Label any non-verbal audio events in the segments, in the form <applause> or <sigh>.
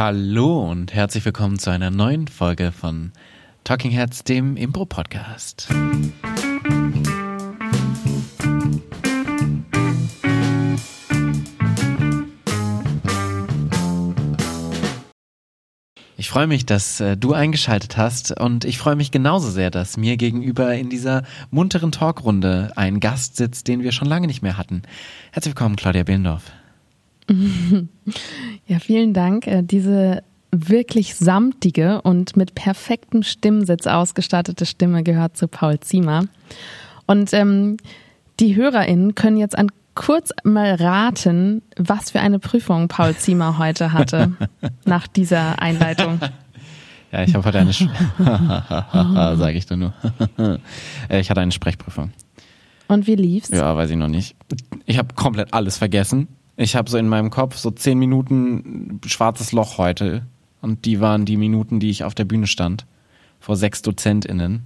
Hallo und herzlich willkommen zu einer neuen Folge von Talking Heads, dem Impro-Podcast. Ich freue mich, dass äh, du eingeschaltet hast und ich freue mich genauso sehr, dass mir gegenüber in dieser munteren Talkrunde ein Gast sitzt, den wir schon lange nicht mehr hatten. Herzlich willkommen, Claudia Behlendorf. <laughs> Ja, vielen Dank. Äh, Diese wirklich samtige und mit perfektem Stimmsitz ausgestattete Stimme gehört zu Paul Ziemer. Und ähm, die HörerInnen können jetzt an kurz mal raten, was für eine Prüfung Paul Ziemer heute hatte, <laughs> nach dieser Einleitung. Ja, ich habe heute eine, <laughs> sage ich dir nur. Äh, ich hatte eine Sprechprüfung. Und wie lief's? Ja, weiß ich noch nicht. Ich habe komplett alles vergessen. Ich habe so in meinem Kopf so zehn Minuten schwarzes Loch heute. Und die waren die Minuten, die ich auf der Bühne stand. Vor sechs DozentInnen.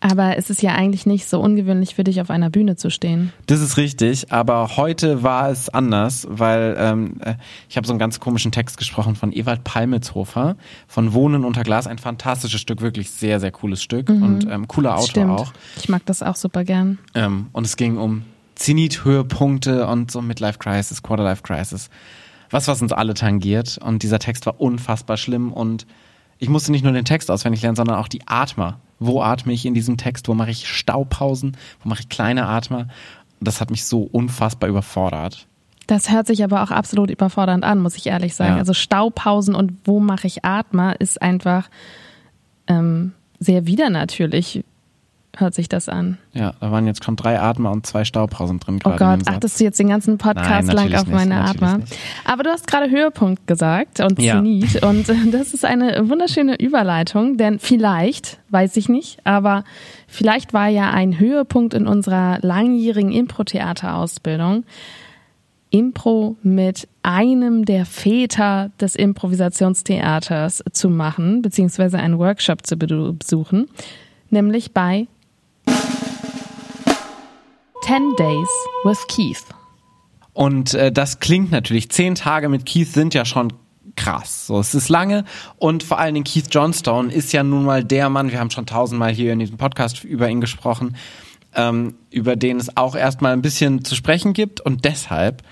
Aber es ist ja eigentlich nicht so ungewöhnlich für dich, auf einer Bühne zu stehen. Das ist richtig, aber heute war es anders, weil ähm, äh, ich habe so einen ganz komischen Text gesprochen von Ewald Palmitzhofer von Wohnen unter Glas, ein fantastisches Stück, wirklich sehr, sehr cooles Stück und ähm, cooler Autor Stimmt. auch. Ich mag das auch super gern. Ähm, und es ging um Zenit-Höhepunkte und so Midlife Crisis, Quarterlife Crisis. Was, was uns alle tangiert. Und dieser Text war unfassbar schlimm. Und ich musste nicht nur den Text auswendig lernen, sondern auch die Atmer. Wo atme ich in diesem Text? Wo mache ich Staupausen? Wo mache ich kleine Atmer? Das hat mich so unfassbar überfordert. Das hört sich aber auch absolut überfordernd an, muss ich ehrlich sagen. Ja. Also Staupausen und wo mache ich Atmer ist einfach ähm, sehr widernatürlich, hört sich das an. Ja, da waren jetzt schon drei Atmer und zwei Staupausen drin Oh Gott, achtest du jetzt den ganzen Podcast Nein, lang auf nicht, meine Atmer? nicht. Aber du hast gerade Höhepunkt gesagt und Ja. Zenit und äh, das ist eine wunderschöne Überleitung, denn vielleicht, weiß ich nicht, aber vielleicht war ja ein Höhepunkt in unserer langjährigen Impro-Theater-Ausbildung Impro mit einem der Väter des Improvisationstheaters zu machen, beziehungsweise einen Workshop zu be- besuchen, nämlich bei 10 Days with Keith. Und äh, das klingt natürlich, zehn Tage mit Keith sind ja schon krass. So, es ist lange und vor allen Dingen Keith Johnstone ist ja nun mal der Mann, wir haben schon tausendmal hier in diesem Podcast über ihn gesprochen, ähm, über den es auch erstmal ein bisschen zu sprechen gibt und deshalb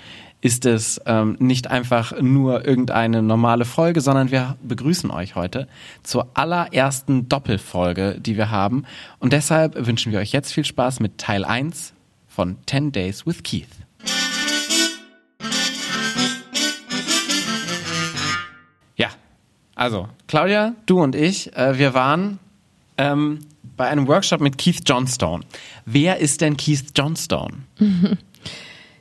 ist es ähm, nicht einfach nur irgendeine normale Folge, sondern wir begrüßen euch heute zur allerersten Doppelfolge, die wir haben. Und deshalb wünschen wir euch jetzt viel Spaß mit Teil 1 von 10 Days with Keith. Ja, also Claudia, du und ich, äh, wir waren ähm, bei einem Workshop mit Keith Johnstone. Wer ist denn Keith Johnstone? <laughs>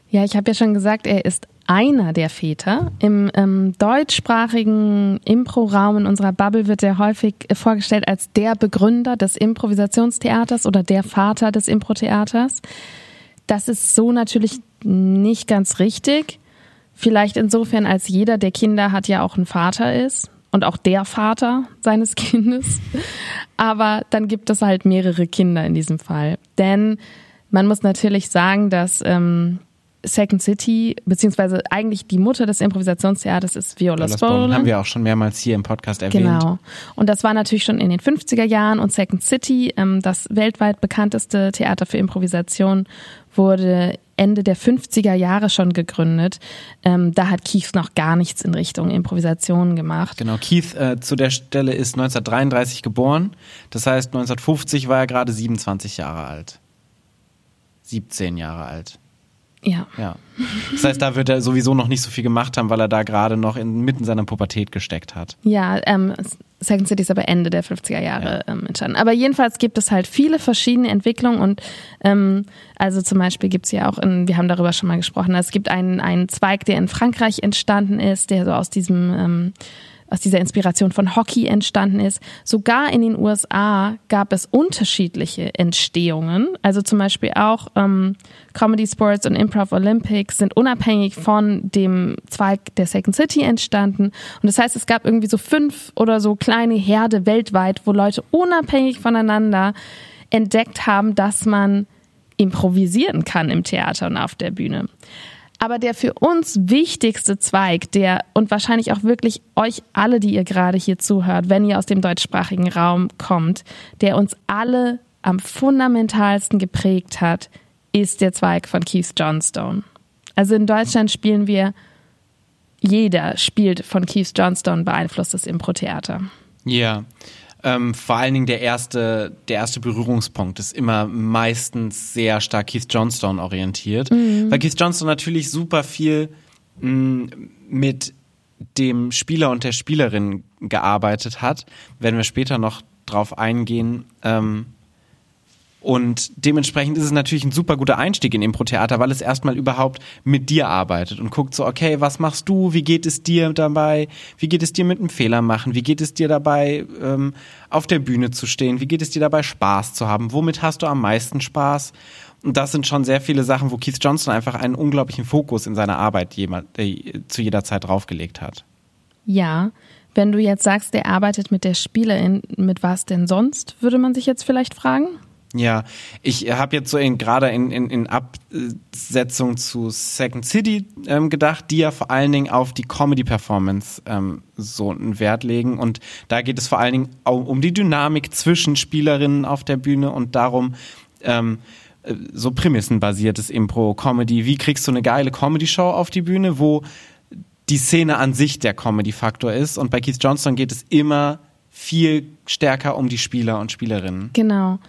Ja, ich habe ja schon gesagt, er ist einer der Väter. Im ähm, deutschsprachigen Impro-Raum in unserer Bubble wird er häufig äh, vorgestellt als der Begründer des Improvisationstheaters oder der Vater des Impro-Theaters. Das ist so natürlich nicht ganz richtig. Vielleicht insofern, als jeder der Kinder hat ja auch einen Vater ist und auch der Vater <laughs> seines Kindes. Aber dann gibt es halt mehrere Kinder in diesem Fall. Denn man muss natürlich sagen, dass ähm, Second City, beziehungsweise eigentlich die Mutter des Improvisationstheaters ist Viola Bone Spolin. haben wir auch schon mehrmals hier im Podcast erwähnt. Genau. Und das war natürlich schon in den 50er Jahren und Second City, ähm, das weltweit bekannteste Theater für Improvisation, wurde Ende der 50er Jahre schon gegründet. Ähm, da hat Keith noch gar nichts in Richtung Improvisation gemacht. Genau, Keith äh, zu der Stelle ist 1933 geboren. Das heißt, 1950 war er gerade 27 Jahre alt. 17 Jahre alt. Ja. Ja. Das heißt, da wird er sowieso noch nicht so viel gemacht haben, weil er da gerade noch inmitten seiner Pubertät gesteckt hat. Ja, ähm, Second City ist aber Ende der 50er Jahre ähm, entstanden. Aber jedenfalls gibt es halt viele verschiedene Entwicklungen und ähm, also zum Beispiel gibt es ja auch, in, wir haben darüber schon mal gesprochen, es gibt einen, einen Zweig, der in Frankreich entstanden ist, der so aus diesem ähm, aus dieser Inspiration von Hockey entstanden ist. Sogar in den USA gab es unterschiedliche Entstehungen. Also zum Beispiel auch ähm, Comedy Sports und Improv Olympics sind unabhängig von dem Zweig der Second City entstanden. Und das heißt, es gab irgendwie so fünf oder so kleine Herde weltweit, wo Leute unabhängig voneinander entdeckt haben, dass man improvisieren kann im Theater und auf der Bühne. Aber der für uns wichtigste Zweig, der und wahrscheinlich auch wirklich euch alle, die ihr gerade hier zuhört, wenn ihr aus dem deutschsprachigen Raum kommt, der uns alle am fundamentalsten geprägt hat, ist der Zweig von Keith Johnstone. Also in Deutschland spielen wir, jeder spielt von Keith Johnstone beeinflusstes Impro-Theater. Ja. Ähm, vor allen Dingen der erste, der erste Berührungspunkt ist immer meistens sehr stark Keith Johnstone orientiert, mhm. weil Keith Johnstone natürlich super viel mh, mm, mit dem Spieler und der Spielerin gearbeitet hat. Werden wir später noch drauf eingehen. Ähm, und dementsprechend ist es natürlich ein super guter Einstieg in Impro-Theater, weil es erstmal überhaupt mit dir arbeitet und guckt so, okay, was machst du? Wie geht es dir dabei? Wie geht es dir mit einem Fehler machen? Wie geht es dir dabei, ähm, auf der Bühne zu stehen? Wie geht es dir dabei, Spaß zu haben? Womit hast du am meisten Spaß? Und das sind schon sehr viele Sachen, wo Keith Johnson einfach einen unglaublichen Fokus in seiner Arbeit jemand, äh, zu jeder Zeit draufgelegt hat. Ja, wenn du jetzt sagst, der arbeitet mit der Spielerin, mit was denn sonst, würde man sich jetzt vielleicht fragen? Ja, ich habe jetzt so gerade in, in, in Absetzung zu Second City ähm, gedacht, die ja vor allen Dingen auf die Comedy-Performance ähm, so einen Wert legen. Und da geht es vor allen Dingen auch um die Dynamik zwischen Spielerinnen auf der Bühne und darum, ähm, äh, so prämissenbasiertes Impro-Comedy. Wie kriegst du eine geile Comedy-Show auf die Bühne, wo die Szene an sich der Comedy-Faktor ist? Und bei Keith Johnston geht es immer viel stärker um die Spieler und Spielerinnen. Genau.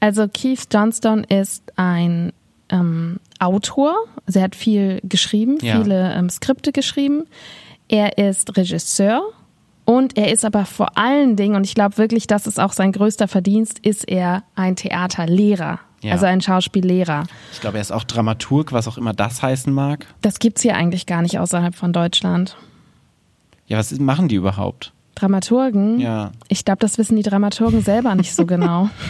Also Keith Johnstone ist ein ähm, Autor, also er hat viel geschrieben, ja. viele ähm, Skripte geschrieben. Er ist Regisseur und er ist aber vor allen Dingen, und ich glaube wirklich, das ist auch sein größter Verdienst, ist er ein Theaterlehrer. Ja. Also ein Schauspiellehrer. Ich glaube, er ist auch Dramaturg, was auch immer das heißen mag. Das gibt es hier eigentlich gar nicht außerhalb von Deutschland. Ja, was machen die überhaupt? Dramaturgen? Ja. Ich glaube, das wissen die Dramaturgen selber nicht so genau. <laughs>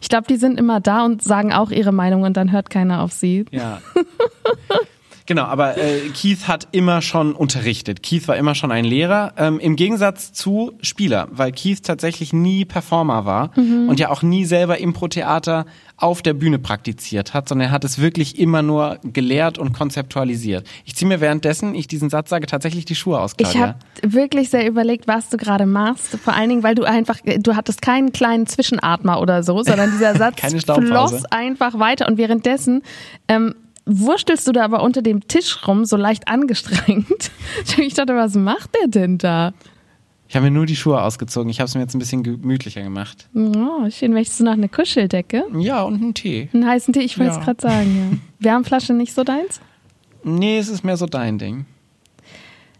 Ich glaube, die sind immer da und sagen auch ihre Meinung und dann hört keiner auf sie. Ja. <laughs> Genau, aber äh, Keith hat immer schon unterrichtet. Keith war immer schon ein Lehrer, ähm, im Gegensatz zu Spieler, weil Keith tatsächlich nie Performer war mhm. und ja auch nie selber Impro-Theater auf der Bühne praktiziert hat, sondern er hat es wirklich immer nur gelehrt und konzeptualisiert. Ich ziehe mir währenddessen, ich diesen Satz sage, tatsächlich die Schuhe aus. Claudia. Ich habe wirklich sehr überlegt, was du gerade machst. Vor allen Dingen, weil du einfach, du hattest keinen kleinen Zwischenatmer oder so, sondern dieser <laughs> Satz floss einfach weiter und währenddessen ähm, wurstelst du da aber unter dem Tisch rum, so leicht angestrengt. <laughs> Ich dachte, was macht der denn da? Ich habe mir nur die Schuhe ausgezogen. Ich habe es mir jetzt ein bisschen gemütlicher gemacht. Oh, schön. Möchtest du noch eine Kuscheldecke? Ja, und einen Tee. Einen heißen Tee, ich wollte es ja. gerade sagen, ja. Wärmflasche nicht so deins? Nee, es ist mehr so dein Ding.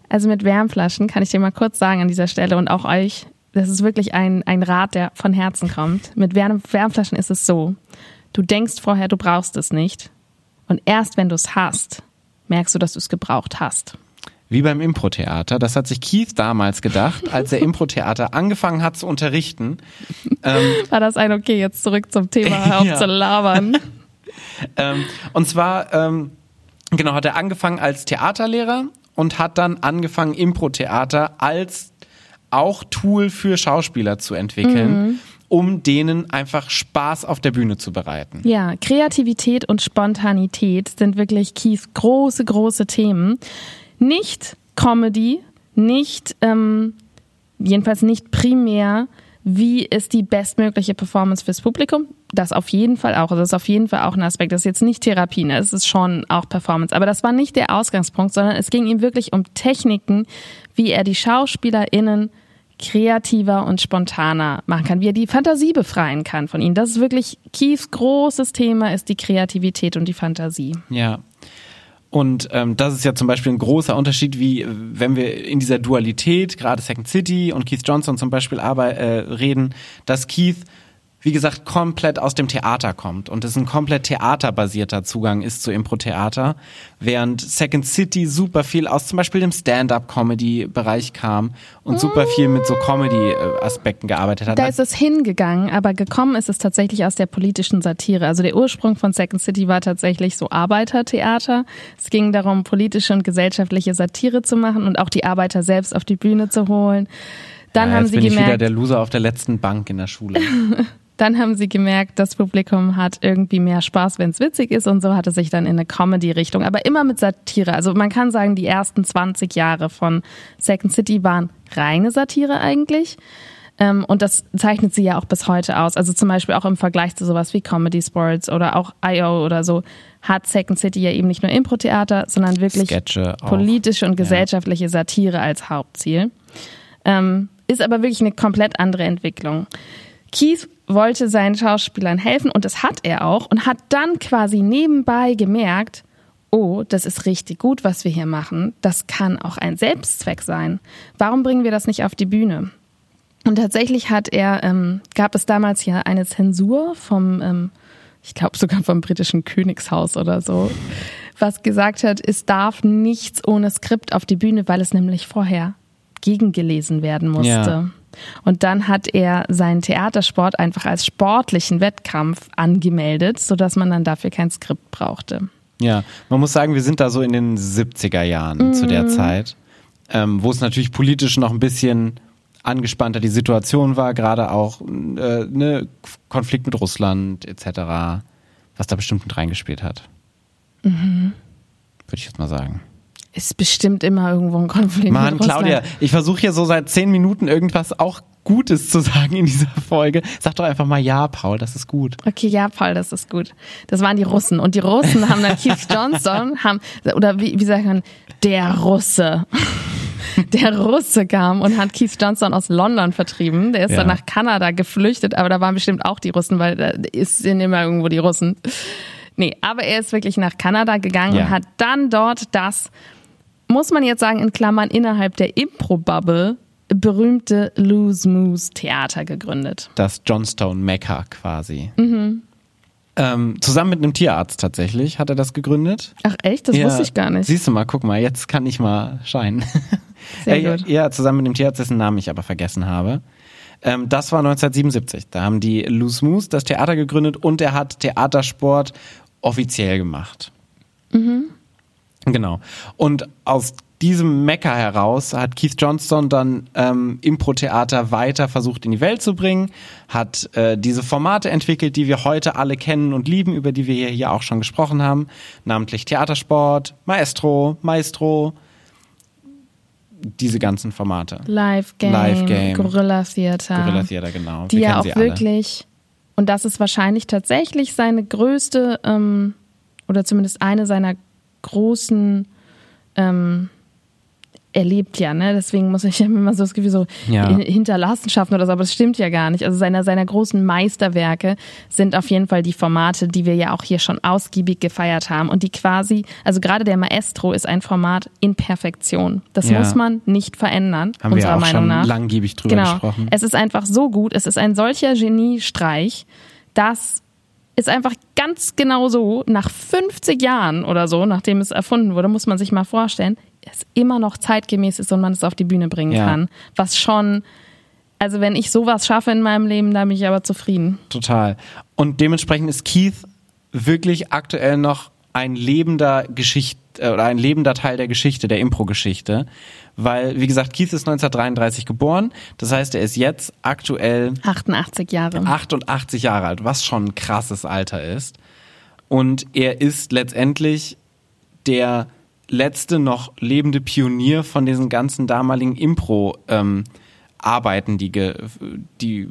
Also mit Wärmflaschen kann ich dir mal kurz sagen an dieser Stelle und auch euch, das ist wirklich ein, ein Rat, der von Herzen kommt. Mit Wärm Wärmflaschen ist es so. Du denkst vorher, du brauchst es nicht. Und erst wenn du es hast, merkst du, dass du es gebraucht hast. Wie beim Impro-Theater. Das hat sich Keith damals gedacht, als er Impro-Theater angefangen hat zu unterrichten. Ähm, <laughs> War das ein Okay, jetzt zurück zum Thema, auf ja. zu labern. <laughs> ähm, und zwar, ähm, genau, hat er angefangen als Theaterlehrer und hat dann angefangen, Impro-Theater als auch Tool für Schauspieler zu entwickeln. Mhm um denen einfach Spaß auf der Bühne zu bereiten. Ja, Kreativität und Spontanität sind wirklich Keiths große, große Themen. Nicht Comedy, nicht, ähm, jedenfalls nicht primär, wie ist die bestmögliche Performance fürs Publikum? Das auf jeden Fall auch. Also das ist auf jeden Fall auch ein Aspekt. Das ist jetzt nicht Therapie, ne? es ist schon auch Performance. Aber das war nicht der Ausgangspunkt, sondern es ging ihm wirklich um Techniken, wie er die SchauspielerInnen kreativer und spontaner machen kann, wie er die Fantasie befreien kann von ihnen. Das ist wirklich Keiths großes Thema, ist die Kreativität und die Fantasie. Ja. Und ähm, das ist ja zum Beispiel ein großer Unterschied, wie wenn wir in dieser Dualität, gerade Second City und Keith Johnson zum Beispiel aber, äh, reden, dass Keith wie gesagt, komplett aus dem Theater kommt und es ein komplett theaterbasierter Zugang ist zu Impro-Theater, während Second City super viel aus zum Beispiel dem Stand-up-Comedy-Bereich kam und super viel mit so Comedy-Aspekten gearbeitet hat. Da ist es hingegangen, aber gekommen ist es tatsächlich aus der politischen Satire. Also der Ursprung von Second City war tatsächlich so Arbeitertheater. Es ging darum, politische und gesellschaftliche Satire zu machen und auch die Arbeiter selbst auf die Bühne zu holen. Dann ja, haben sie bin gemerkt, ich wieder der Loser auf der letzten Bank in der Schule. <laughs> Dann haben sie gemerkt, das Publikum hat irgendwie mehr Spaß, wenn es witzig ist und so hat es sich dann in eine Comedy-Richtung, aber immer mit Satire. Also man kann sagen, die ersten 20 Jahre von Second City waren reine Satire eigentlich. Ähm, und das zeichnet sie ja auch bis heute aus. Also zum Beispiel auch im Vergleich zu sowas wie Comedy Sports oder auch I.O. oder so hat Second City ja eben nicht nur Impro-Theater, sondern wirklich Sketche auch. politische und gesellschaftliche Satire als Hauptziel. Ähm, ist aber wirklich eine komplett andere Entwicklung. Keith wollte seinen Schauspielern helfen und das hat er auch und hat dann quasi nebenbei gemerkt, oh, das ist richtig gut, was wir hier machen. Das kann auch ein Selbstzweck sein. Warum bringen wir das nicht auf die Bühne? Und tatsächlich hat er, ähm, gab es damals ja eine Zensur vom, ähm, ich glaube sogar vom britischen Königshaus oder so, was gesagt hat, es darf nichts ohne Skript auf die Bühne, weil es nämlich vorher gegengelesen werden musste. Ja. Und dann hat er seinen Theatersport einfach als sportlichen Wettkampf angemeldet, sodass man dann dafür kein Skript brauchte. Ja, man muss sagen, wir sind da so in den 70er Jahren mhm. zu der Zeit, ähm, wo es natürlich politisch noch ein bisschen angespannter die Situation war, gerade auch äh, ne Konflikt mit Russland etc., was da bestimmt mit reingespielt hat. Mhm. Würde ich jetzt mal sagen. Ist bestimmt immer irgendwo ein Konflikt. Mann, Claudia, ich versuche hier so seit zehn Minuten irgendwas auch Gutes zu <laughs> sagen in dieser Folge. Sag doch einfach mal ja, Paul, das ist gut. Okay, ja, Paul, das ist gut. Das waren die Russen. Und die Russen haben dann Keith <laughs> Johnson, haben, oder wie, wie sagt man, der Russe. Der Russe kam und hat Keith Johnson aus London vertrieben. Der ist ja. dann nach Kanada geflüchtet, aber da waren bestimmt auch die Russen, weil da sind immer irgendwo die Russen. Nee, aber er ist wirklich nach Kanada gegangen ja. und hat dann dort das muss man jetzt sagen, in Klammern innerhalb der Impro-Bubble berühmte Lose Moose Theater gegründet. Das Johnstone Mecca quasi. Mhm. Ähm, zusammen mit einem Tierarzt tatsächlich hat er das gegründet. Ach echt? Das ja, wusste ich gar nicht. Siehst du mal, guck mal, jetzt kann ich mal scheinen. <laughs> Sehr äh, gut. Ja, zusammen mit dem Tierarzt, dessen Namen ich aber vergessen habe. Ähm, das war 1977. Da haben die Loose Moose das Theater gegründet und er hat Theatersport offiziell gemacht. Mhm. Genau. Und aus diesem Mecker heraus hat Keith Johnston dann ähm, Impro-Theater weiter versucht in die Welt zu bringen, hat äh, diese Formate entwickelt, die wir heute alle kennen und lieben, über die wir hier, hier auch schon gesprochen haben, namentlich Theatersport, Maestro, Maestro, diese ganzen Formate. Live Game, Live Game Gorilla Theater. Gorilla Theater, genau. Die wir ja auch wirklich, und das ist wahrscheinlich tatsächlich seine größte, ähm, oder zumindest eine seiner großen ähm, erlebt ja, ne? Deswegen muss ich <laughs> immer so das Gefühl so ja. Hinterlassenschaften oder so, aber das stimmt ja gar nicht. Also seiner seiner großen Meisterwerke sind auf jeden Fall die Formate, die wir ja auch hier schon ausgiebig gefeiert haben und die quasi, also gerade der Maestro ist ein Format in Perfektion. Das ja. muss man nicht verändern, haben unserer wir auch Meinung schon nach. Langgiebig drüber genau. gesprochen. Es ist einfach so gut, es ist ein solcher Geniestreich, dass ist einfach ganz genau so, nach 50 Jahren oder so, nachdem es erfunden wurde, muss man sich mal vorstellen, es immer noch zeitgemäß ist und man es auf die Bühne bringen ja. kann. Was schon, also wenn ich sowas schaffe in meinem Leben, da bin ich aber zufrieden. Total. Und dementsprechend ist Keith wirklich aktuell noch ein lebender Geschichte äh, oder ein lebender Teil der Geschichte, der Impro-Geschichte weil, wie gesagt, Keith ist 1933 geboren. Das heißt, er ist jetzt aktuell 88 Jahre. 88 Jahre alt, was schon ein krasses Alter ist. Und er ist letztendlich der letzte noch lebende Pionier von diesen ganzen damaligen Impro-Arbeiten, ähm, die, ge die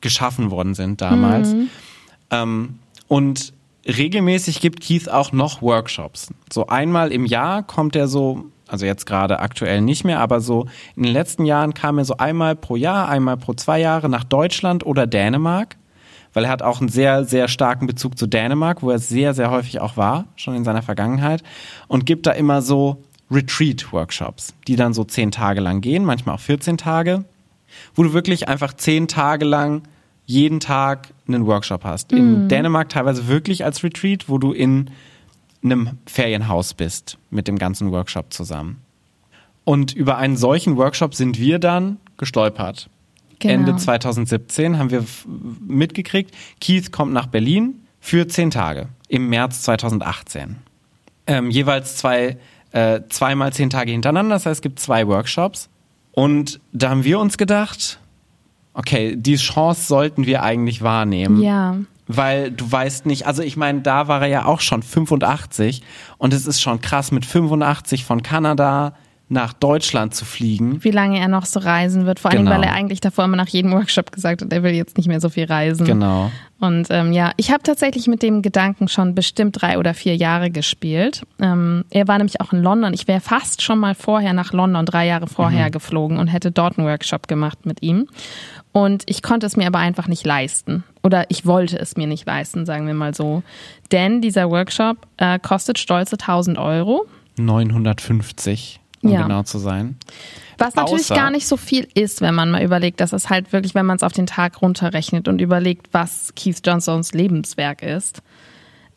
geschaffen worden sind damals. Mhm. Ähm, und regelmäßig gibt Keith auch noch Workshops. So einmal im Jahr kommt er so also jetzt gerade aktuell nicht mehr, aber so in den letzten Jahren kam er so einmal pro Jahr, einmal pro zwei Jahre nach Deutschland oder Dänemark, weil er hat auch einen sehr, sehr starken Bezug zu Dänemark, wo er sehr, sehr häufig auch war, schon in seiner Vergangenheit, und gibt da immer so Retreat-Workshops, die dann so zehn Tage lang gehen, manchmal auch 14 Tage, wo du wirklich einfach zehn Tage lang jeden Tag einen Workshop hast. In mhm. Dänemark teilweise wirklich als Retreat, wo du in einem Ferienhaus bist mit dem ganzen Workshop zusammen. Und über einen solchen Workshop sind wir dann gestolpert. Genau. Ende 2017 haben wir mitgekriegt, Keith kommt nach Berlin für zehn Tage im März 2018. Ähm, jeweils zwei, äh, zweimal zehn Tage hintereinander, das heißt, es gibt zwei Workshops. Und da haben wir uns gedacht, okay, die Chance sollten wir eigentlich wahrnehmen. Ja. Weil du weißt nicht, also ich meine, da war er ja auch schon 85 und es ist schon krass, mit 85 von Kanada nach Deutschland zu fliegen. Wie lange er noch so reisen wird. Vor allem, Genau. weil er eigentlich davor immer nach jedem Workshop gesagt hat, er will jetzt nicht mehr so viel reisen. Genau. Und ähm, ja, ich habe tatsächlich mit dem Gedanken schon bestimmt drei oder vier Jahre gespielt. Ähm, er war nämlich auch in London. Ich wäre fast schon mal vorher nach London, drei Jahre vorher geflogen und hätte dort einen Workshop gemacht mit ihm. Und ich konnte es mir aber einfach nicht leisten. Oder ich wollte es mir nicht leisten, sagen wir mal so. Denn dieser Workshop äh, kostet stolze 1000 Euro. 950, um Ja. genau zu sein. Was natürlich Außer- gar nicht so viel ist, wenn man mal überlegt, dass es halt wirklich, wenn man es auf den Tag runterrechnet und überlegt, was Keith Johnsons Lebenswerk ist.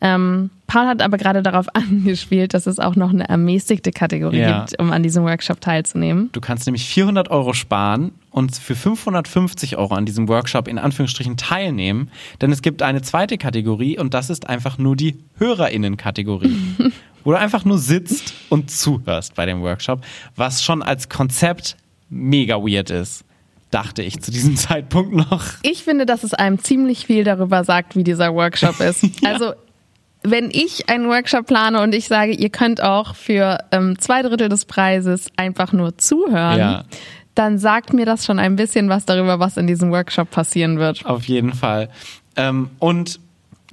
Ähm, Paul hat aber gerade darauf <laughs> angespielt, dass es auch noch eine ermäßigte Kategorie Ja. gibt, um an diesem Workshop teilzunehmen. Du kannst nämlich 400 Euro sparen und für 550 Euro an diesem Workshop in Anführungsstrichen teilnehmen, denn es gibt eine zweite Kategorie und das ist einfach nur die HörerInnen-Kategorie. <laughs> wo du einfach nur sitzt und zuhörst bei dem Workshop, was schon als Konzept mega weird ist, dachte ich zu diesem <laughs> Zeitpunkt noch. Ich finde, dass es einem ziemlich viel darüber sagt, wie dieser Workshop ist. Also wenn ich einen Workshop plane und ich sage, ihr könnt auch für ähm, zwei Drittel des Preises einfach nur zuhören, Ja. dann sagt mir das schon ein bisschen was darüber, was in diesem Workshop passieren wird. Auf jeden Fall. Ähm, und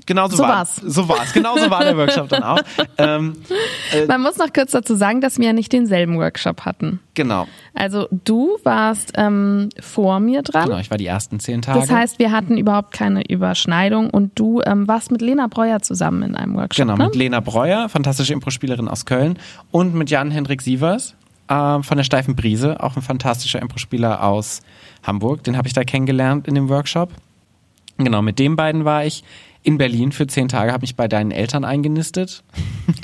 genauso So war war's. So war's. Genauso war der Workshop dann auch. <laughs> Ähm, Man muss noch kurz dazu sagen, dass wir ja nicht denselben Workshop hatten. genau. Also du warst ähm, vor mir dran. Genau, ich war die ersten zehn Tage. Das heißt, wir hatten überhaupt keine Überschneidung und du ähm, warst mit Lena Breuer zusammen in einem Workshop. Genau, ne? mit Lena Breuer, fantastische Impro-Spielerin aus Köln und mit Jan-Hendrik Sievers ähm, von der Steifen Brise, auch ein fantastischer Impro-Spieler aus Hamburg. Den habe ich da kennengelernt in dem Workshop. Genau, mit den beiden war ich in Berlin für zehn Tage, habe mich bei deinen Eltern eingenistet.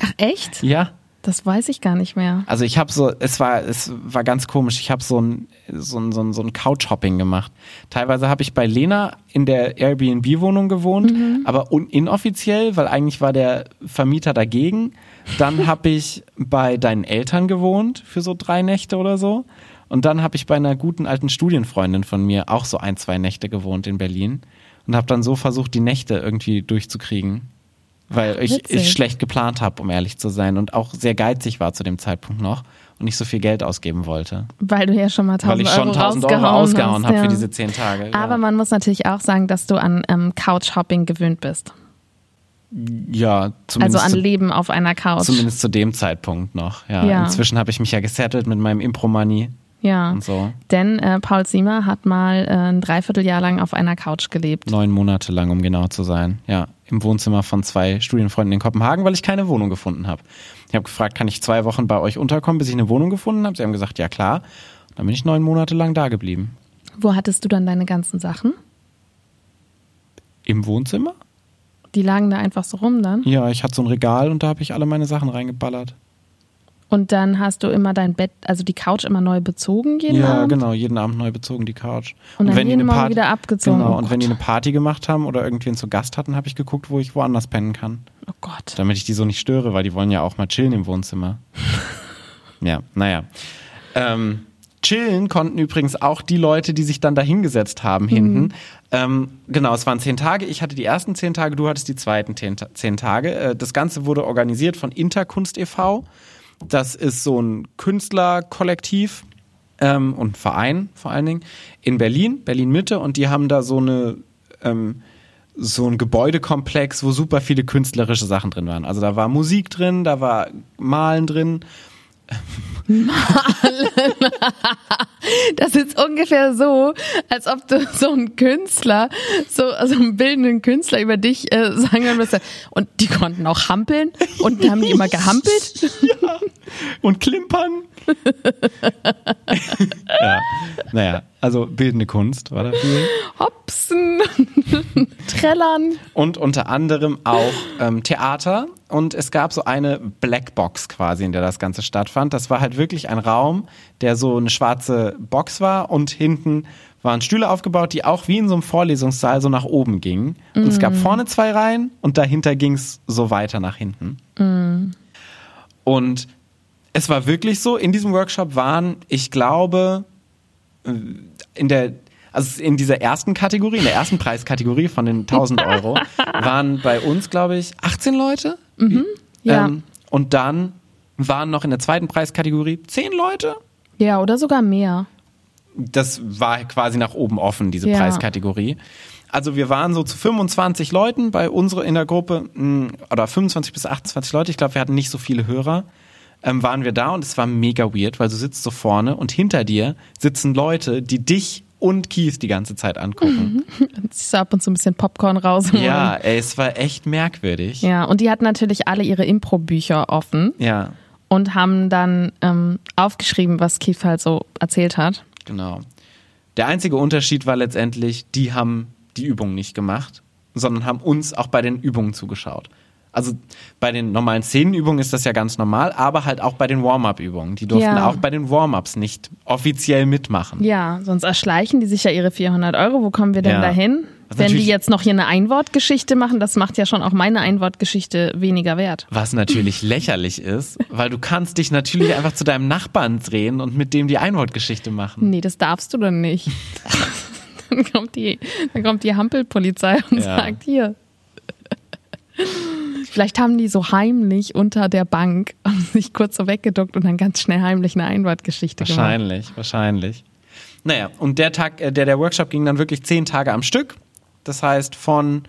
Ach echt? Ja. Das weiß ich gar nicht mehr. Also ich habe so, es war, es war ganz komisch. Ich habe so ein, so ein, so ein, so ein Couchhopping gemacht. Teilweise habe ich bei Lena in der Airbnb-Wohnung gewohnt, aber un inoffiziell, weil eigentlich war der Vermieter dagegen. Dann <laughs> habe ich bei deinen Eltern gewohnt für so drei Nächte oder so. Und dann habe ich bei einer guten alten Studienfreundin von mir auch so ein, zwei Nächte gewohnt in Berlin und habe dann so versucht, die Nächte irgendwie durchzukriegen. Weil ich, ich schlecht geplant habe, um ehrlich zu sein, und auch sehr geizig war zu dem Zeitpunkt noch und nicht so viel Geld ausgeben wollte. Weil du ja schon mal 1000 Weil ich schon Euro 1000 Euro ausgehauen hast, habe ja. für diese zehn Tage. Aber ja. man muss natürlich auch sagen, dass du an ähm, Couchhopping gewöhnt bist. ja, Also zumindest, an zu, Leben auf einer Couch. zumindest zu dem Zeitpunkt noch. Ja. Ja. Inzwischen habe ich mich ja gesettelt mit meinem Impro-Money ja. und so. Denn äh, Paul Siemer hat mal äh, ein Dreivierteljahr lang auf einer Couch gelebt. Neun Monate lang, um genau zu sein. Ja, im Wohnzimmer von zwei Studienfreunden in Kopenhagen, weil ich keine Wohnung gefunden habe. Ich habe gefragt, kann ich zwei Wochen bei euch unterkommen, bis ich eine Wohnung gefunden habe? Sie haben gesagt, ja klar. Dann bin ich neun Monate lang da geblieben. Wo hattest du dann deine ganzen Sachen? Im Wohnzimmer? Die lagen da einfach so rum dann. Ja, ich hatte so ein Regal und da habe ich alle meine Sachen reingeballert. Und dann hast du immer dein Bett, also die Couch immer neu bezogen jeden ja, Abend? genau, jeden Abend neu bezogen die Couch. Und dann wenn die jeden eine Morgen Party- wieder abgezogen. Genau, Oh und wenn die eine Party gemacht haben oder irgendwen zu Gast hatten, habe ich geguckt, wo ich woanders pennen kann. Oh Gott. Damit ich die so nicht störe, weil die wollen ja auch mal chillen im Wohnzimmer. <laughs> ja, naja. Ähm, chillen konnten übrigens auch die Leute, die sich dann da hingesetzt haben hinten. Ähm, genau, es waren zehn Tage. Ich hatte die ersten zehn Tage, du hattest die zweiten zehn, zehn Tage. Äh, das Ganze wurde organisiert von Interkunst e.V. Das ist so ein Künstlerkollektiv ähm, und Verein vor allen Dingen in Berlin, Berlin Mitte. Und die haben da so eine ähm, so ein Gebäudekomplex, wo super viele künstlerische Sachen drin waren. Also da war Musik drin, da war Malen drin. Das ist ungefähr so, als ob du so einen Künstler, so also einen bildenden Künstler über dich äh, sagen würdest. Und die konnten auch hampeln und haben die immer gehampelt. <laughs> und klimpern. <laughs> ja, naja, also bildende Kunst war da viel. Hopsen, <laughs> Trällern. Und unter anderem auch ähm, Theater. Und es gab so eine Blackbox quasi, in der das Ganze stattfand. Das war halt wirklich ein Raum, der so eine schwarze Box war und hinten waren Stühle aufgebaut, die auch wie in so einem Vorlesungssaal so nach oben gingen. Und es gab vorne zwei Reihen und dahinter ging es so weiter nach hinten. Und es war wirklich so, in diesem Workshop waren, ich glaube, äh, in der, Also in dieser ersten Kategorie, in der ersten Preiskategorie von den 1000 <laughs> Euro, waren bei uns, glaube ich, 18 Leute. Mhm, ja. Ähm, und dann waren noch in der zweiten Preiskategorie 10 Leute. Ja, oder sogar mehr. Das war quasi nach oben offen, diese Ja. Preiskategorie. Also wir waren so zu 25 Leuten bei unserer in der Gruppe, mh, oder 25 bis 28 Leute, ich glaube, wir hatten nicht so viele Hörer, ähm, waren wir da und es war mega weird, weil du sitzt so vorne und hinter dir sitzen Leute, die dich und Keith die ganze Zeit angucken. <laughs> Ziehst du ab und zu ein bisschen Popcorn raus. Ja, ey, es war echt merkwürdig. Ja, und die hatten natürlich alle ihre Impro-Bücher offen Ja, und haben dann ähm, aufgeschrieben, was Keith halt so erzählt hat. genau. Der einzige Unterschied war letztendlich, die haben die Übung nicht gemacht, sondern haben uns auch bei den Übungen zugeschaut. Also bei den normalen Szenenübungen ist das ja ganz normal, aber halt auch bei den Warm-up-Übungen. Die durften Ja. auch bei den Warm-ups nicht offiziell mitmachen. Ja, sonst erschleichen die sich ja ihre 400 Euro. Wo kommen wir denn Ja. dahin? Was Wenn die jetzt noch hier eine Einwortgeschichte machen, das macht ja schon auch meine Einwortgeschichte weniger wert. Was natürlich lächerlich ist, weil du kannst dich natürlich einfach zu deinem Nachbarn drehen und mit dem die Einwortgeschichte machen. Nee, das darfst du dann nicht. <laughs> dann kommt die, dann kommt die Hampelpolizei und Ja. sagt hier. Vielleicht haben die so heimlich unter der Bank <laughs> sich kurz so weggeduckt und dann ganz schnell heimlich eine Einwortgeschichte gemacht. Wahrscheinlich, wahrscheinlich. Naja, und der Tag, äh, der, der Workshop ging dann wirklich zehn Tage am Stück. Das heißt, von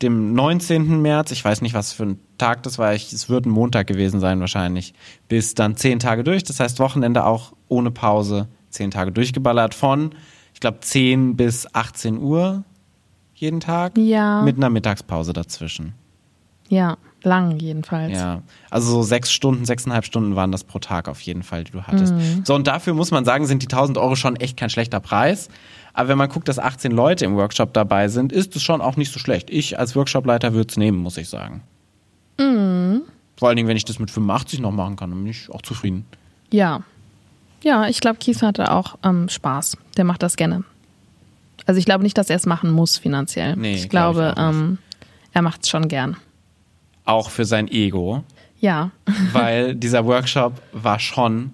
dem 19. März, ich weiß nicht, was für ein Tag das war, ich, es wird ein Montag gewesen sein wahrscheinlich, bis dann zehn Tage durch. Das heißt, Wochenende auch ohne Pause, zehn Tage durchgeballert von, ich glaube, 10 bis 18 Uhr jeden Tag. Ja. Mit einer Mittagspause dazwischen. Ja, lang jedenfalls. Ja, also so sechs Stunden, sechseinhalb Stunden waren das pro Tag auf jeden Fall, die du hattest. So, und dafür muss man sagen, sind die 1000 Euro schon echt kein schlechter Preis. Aber wenn man guckt, dass 18 Leute im Workshop dabei sind, ist es schon auch nicht so schlecht. Ich als Workshopleiter würde es nehmen, muss ich sagen. Vor allen Dingen, wenn ich das mit 85 noch machen kann, dann bin ich auch zufrieden. Ja. Ja, ich glaube, Keith hatte auch ähm, Spaß. Der macht das gerne. Also ich glaube nicht, dass er es machen muss finanziell. Nee, ich glaub ich glaube, nicht. ähm, er macht es schon gern. Auch für sein Ego, Ja. <laughs> weil dieser Workshop war schon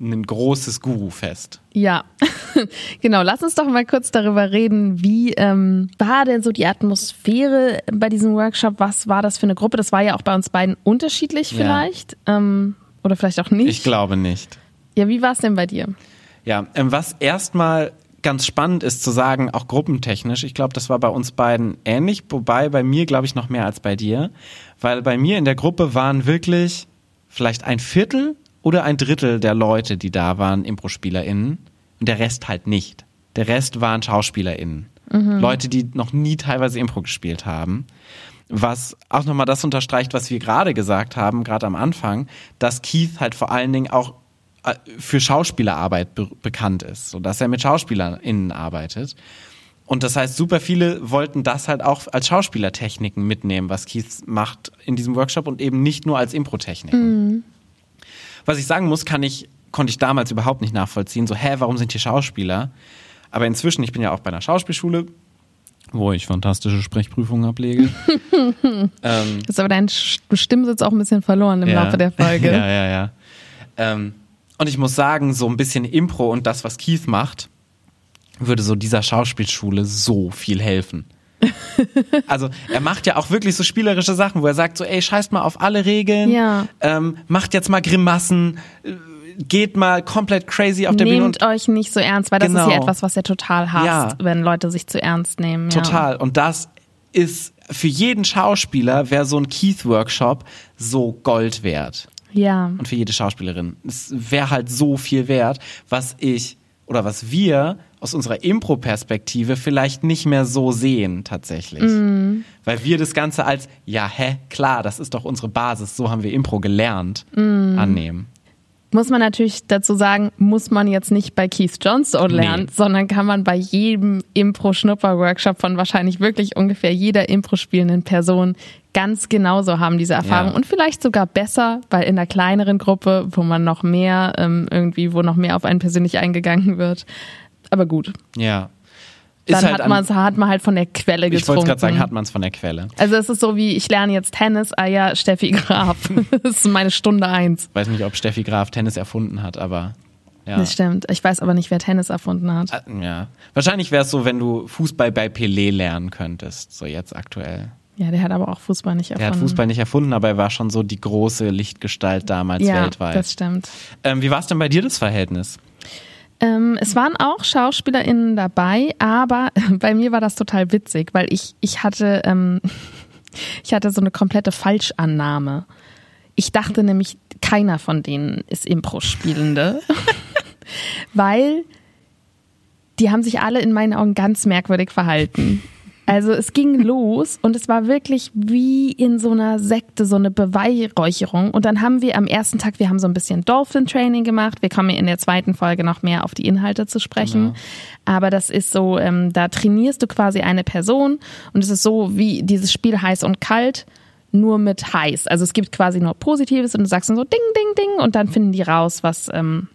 ein großes Guru-Fest. Ja, <laughs> genau. Lass uns doch mal kurz darüber reden, wie ähm, war denn so die Atmosphäre bei diesem Workshop? Was war das für eine Gruppe? Das war ja auch bei uns beiden unterschiedlich Ja. vielleicht. Ähm, oder vielleicht auch nicht. Ich glaube nicht. Ja, wie war es denn bei dir? Ja, ähm, was erstmal ganz spannend ist zu sagen, auch gruppentechnisch, ich glaube, das war bei uns beiden ähnlich, wobei bei mir, glaube ich, noch mehr als bei dir, weil bei mir in der Gruppe waren wirklich vielleicht ein Viertel oder ein Drittel der Leute, die da waren, Impro-SpielerInnen und der Rest halt nicht. Der Rest waren SchauspielerInnen. Leute, die noch nie teilweise Impro gespielt haben. Was auch nochmal das unterstreicht, was wir gerade gesagt haben, gerade am Anfang, dass Keith halt vor allen Dingen auch für Schauspielerarbeit be bekannt ist, so dass er mit SchauspielerInnen arbeitet. Und das heißt, super viele wollten das halt auch als Schauspielertechniken mitnehmen, was Keith macht in diesem Workshop und eben nicht nur als Impro-Techniken. Was ich sagen muss, kann ich, konnte ich damals überhaupt nicht nachvollziehen. So, hä, warum sind hier Schauspieler? Aber inzwischen, ich bin ja auch bei einer Schauspielschule, wo ich fantastische Sprechprüfungen ablege. <laughs> ähm, Ist aber dein Stimmsitz auch ein bisschen verloren im Laufe der Folge. <laughs> Ja, ja, ja. Ähm, und ich muss sagen, so ein bisschen Impro und das, was Keith macht, würde so dieser Schauspielschule so viel helfen. <laughs> also er macht ja auch wirklich so spielerische Sachen, wo er sagt so, ey, scheißt mal auf alle Regeln, Ja. ähm, macht jetzt mal Grimassen, äh, geht mal komplett crazy auf der Bühne und Nehmt euch nicht so ernst, weil das ist Genau. ja etwas, was er total hasst, Ja. wenn Leute sich zu ernst nehmen. Ja. Total. Und das ist für jeden Schauspieler wäre so ein Keith-Workshop so Gold wert. Ja. Und für jede Schauspielerin. Es wäre halt so viel wert, was ich oder was wir aus unserer Impro-Perspektive vielleicht nicht mehr so sehen tatsächlich. Weil wir das Ganze als, ja, hä, klar, das ist doch unsere Basis, so haben wir Impro gelernt, annehmen. Muss man natürlich dazu sagen, muss man jetzt nicht bei Keith Johnstone lernen, Nee. sondern kann man bei jedem Impro-Schnupper-Workshop von wahrscheinlich wirklich ungefähr jeder Impro-spielenden Person ganz genauso haben diese Erfahrung Ja. und vielleicht sogar besser, weil in einer kleineren Gruppe, wo man noch mehr ähm, irgendwie, wo noch mehr auf einen persönlich eingegangen wird. Aber gut, Ja. Dann halt hat, an- man's, hat man halt von der Quelle Ich getrunken. wollte gerade sagen, hat man es von der Quelle. Also es ist so wie, ich lerne jetzt Tennis, ah ja, Steffi Graf. <laughs> das ist meine Stunde eins. Weiß nicht, ob Steffi Graf Tennis erfunden hat, aber Ja. Das stimmt. Ich weiß aber nicht, wer Tennis erfunden hat. Äh, Ja. Wahrscheinlich wäre es so, wenn du Fußball bei Pelé lernen könntest, so jetzt aktuell. Ja, der hat aber auch Fußball nicht Er erfunden. hat Fußball nicht erfunden, aber er war schon so die große Lichtgestalt damals ja, weltweit. das stimmt. Ähm, wie war es denn bei dir, das Verhältnis? Ähm, es waren auch SchauspielerInnen dabei, aber <laughs> bei mir war das total witzig, weil ich, ich hatte, ähm, <laughs> ich hatte so eine komplette Falschannahme. Ich dachte nämlich, keiner von denen ist Impro-Spielende, <laughs> weil die haben sich alle in meinen Augen ganz merkwürdig verhalten. Also es ging los und es war wirklich wie in so einer Sekte, so eine Beweihräucherung. Und dann haben wir am ersten Tag, wir haben so ein bisschen Dolphin-Training gemacht. Wir kommen in der zweiten Folge noch mehr auf die Inhalte zu sprechen. Aber das ist so, ähm, da trainierst du quasi eine Person und es ist so wie dieses Spiel heiß und kalt, nur mit heiß. Also es gibt quasi nur Positives und du sagst dann so Ding, Ding, Ding und dann finden die raus, was, ähm,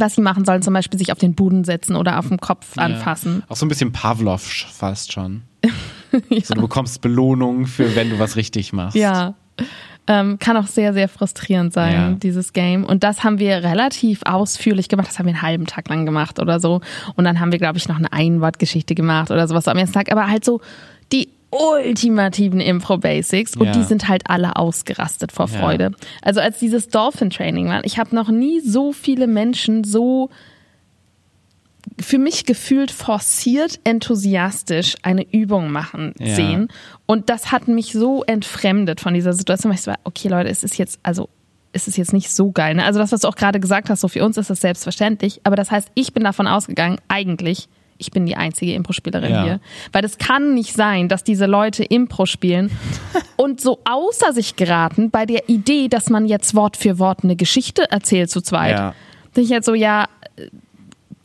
was sie machen sollen, zum Beispiel sich auf den Boden setzen oder auf dem Kopf anfassen. Ja. Auch so ein bisschen Pavlov fast schon. <laughs> So, du bekommst Belohnung für, wenn du was richtig machst. Ja. Ähm, kann auch sehr, sehr frustrierend sein, Ja. dieses Game. Und das haben wir relativ ausführlich gemacht. Das haben wir einen halben Tag lang gemacht oder so. Und dann haben wir, glaube ich, noch eine Einwortgeschichte gemacht oder sowas am ersten Tag. Aber halt so die ultimativen Impro-Basics. Und Ja. die sind halt alle ausgerastet vor Ja. Freude. Also als dieses Dolphin-Training war, ich habe noch nie so viele Menschen so für mich gefühlt forciert enthusiastisch eine Übung machen Ja. sehen. Und das hat mich so entfremdet von dieser Situation, weil ich so war, okay Leute, es ist jetzt, also es ist jetzt nicht so geil. Ne? Also das, was du auch gerade gesagt hast, so für uns ist das selbstverständlich. Aber das heißt, ich bin davon ausgegangen, eigentlich, ich bin die einzige Impro-Spielerin Ja. hier. Weil es kann nicht sein, dass diese Leute Impro spielen <laughs> und so außer sich geraten bei der Idee, dass man jetzt Wort für Wort eine Geschichte erzählt zu zweit. Ja. Bin ich jetzt so, ja,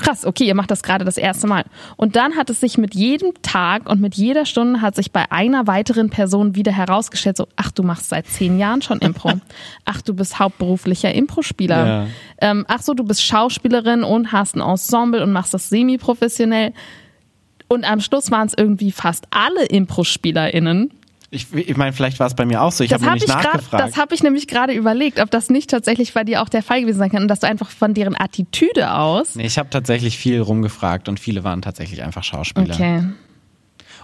krass, okay, ihr macht das gerade das erste Mal. Und dann hat es sich mit jedem Tag und mit jeder Stunde hat sich bei einer weiteren Person wieder herausgestellt, so, ach, du machst seit zehn Jahren schon Impro. <laughs> ach, du bist hauptberuflicher Impro-Spieler. Ja. Ähm, ach so, du bist Schauspielerin und hast ein Ensemble und machst das semi-professionell. Und am Schluss waren es irgendwie fast alle Impro-SpielerInnen. Ich, ich meine, vielleicht war es bei mir auch so. Ich Das habe habe nämlich ich, grad- nachgefragt. das hab ich nämlich gerade überlegt, ob das nicht tatsächlich bei dir auch der Fall gewesen sein kann und dass du einfach von deren Attitüde aus. nee, ich habe tatsächlich viel rumgefragt und viele waren tatsächlich einfach Schauspieler. Okay.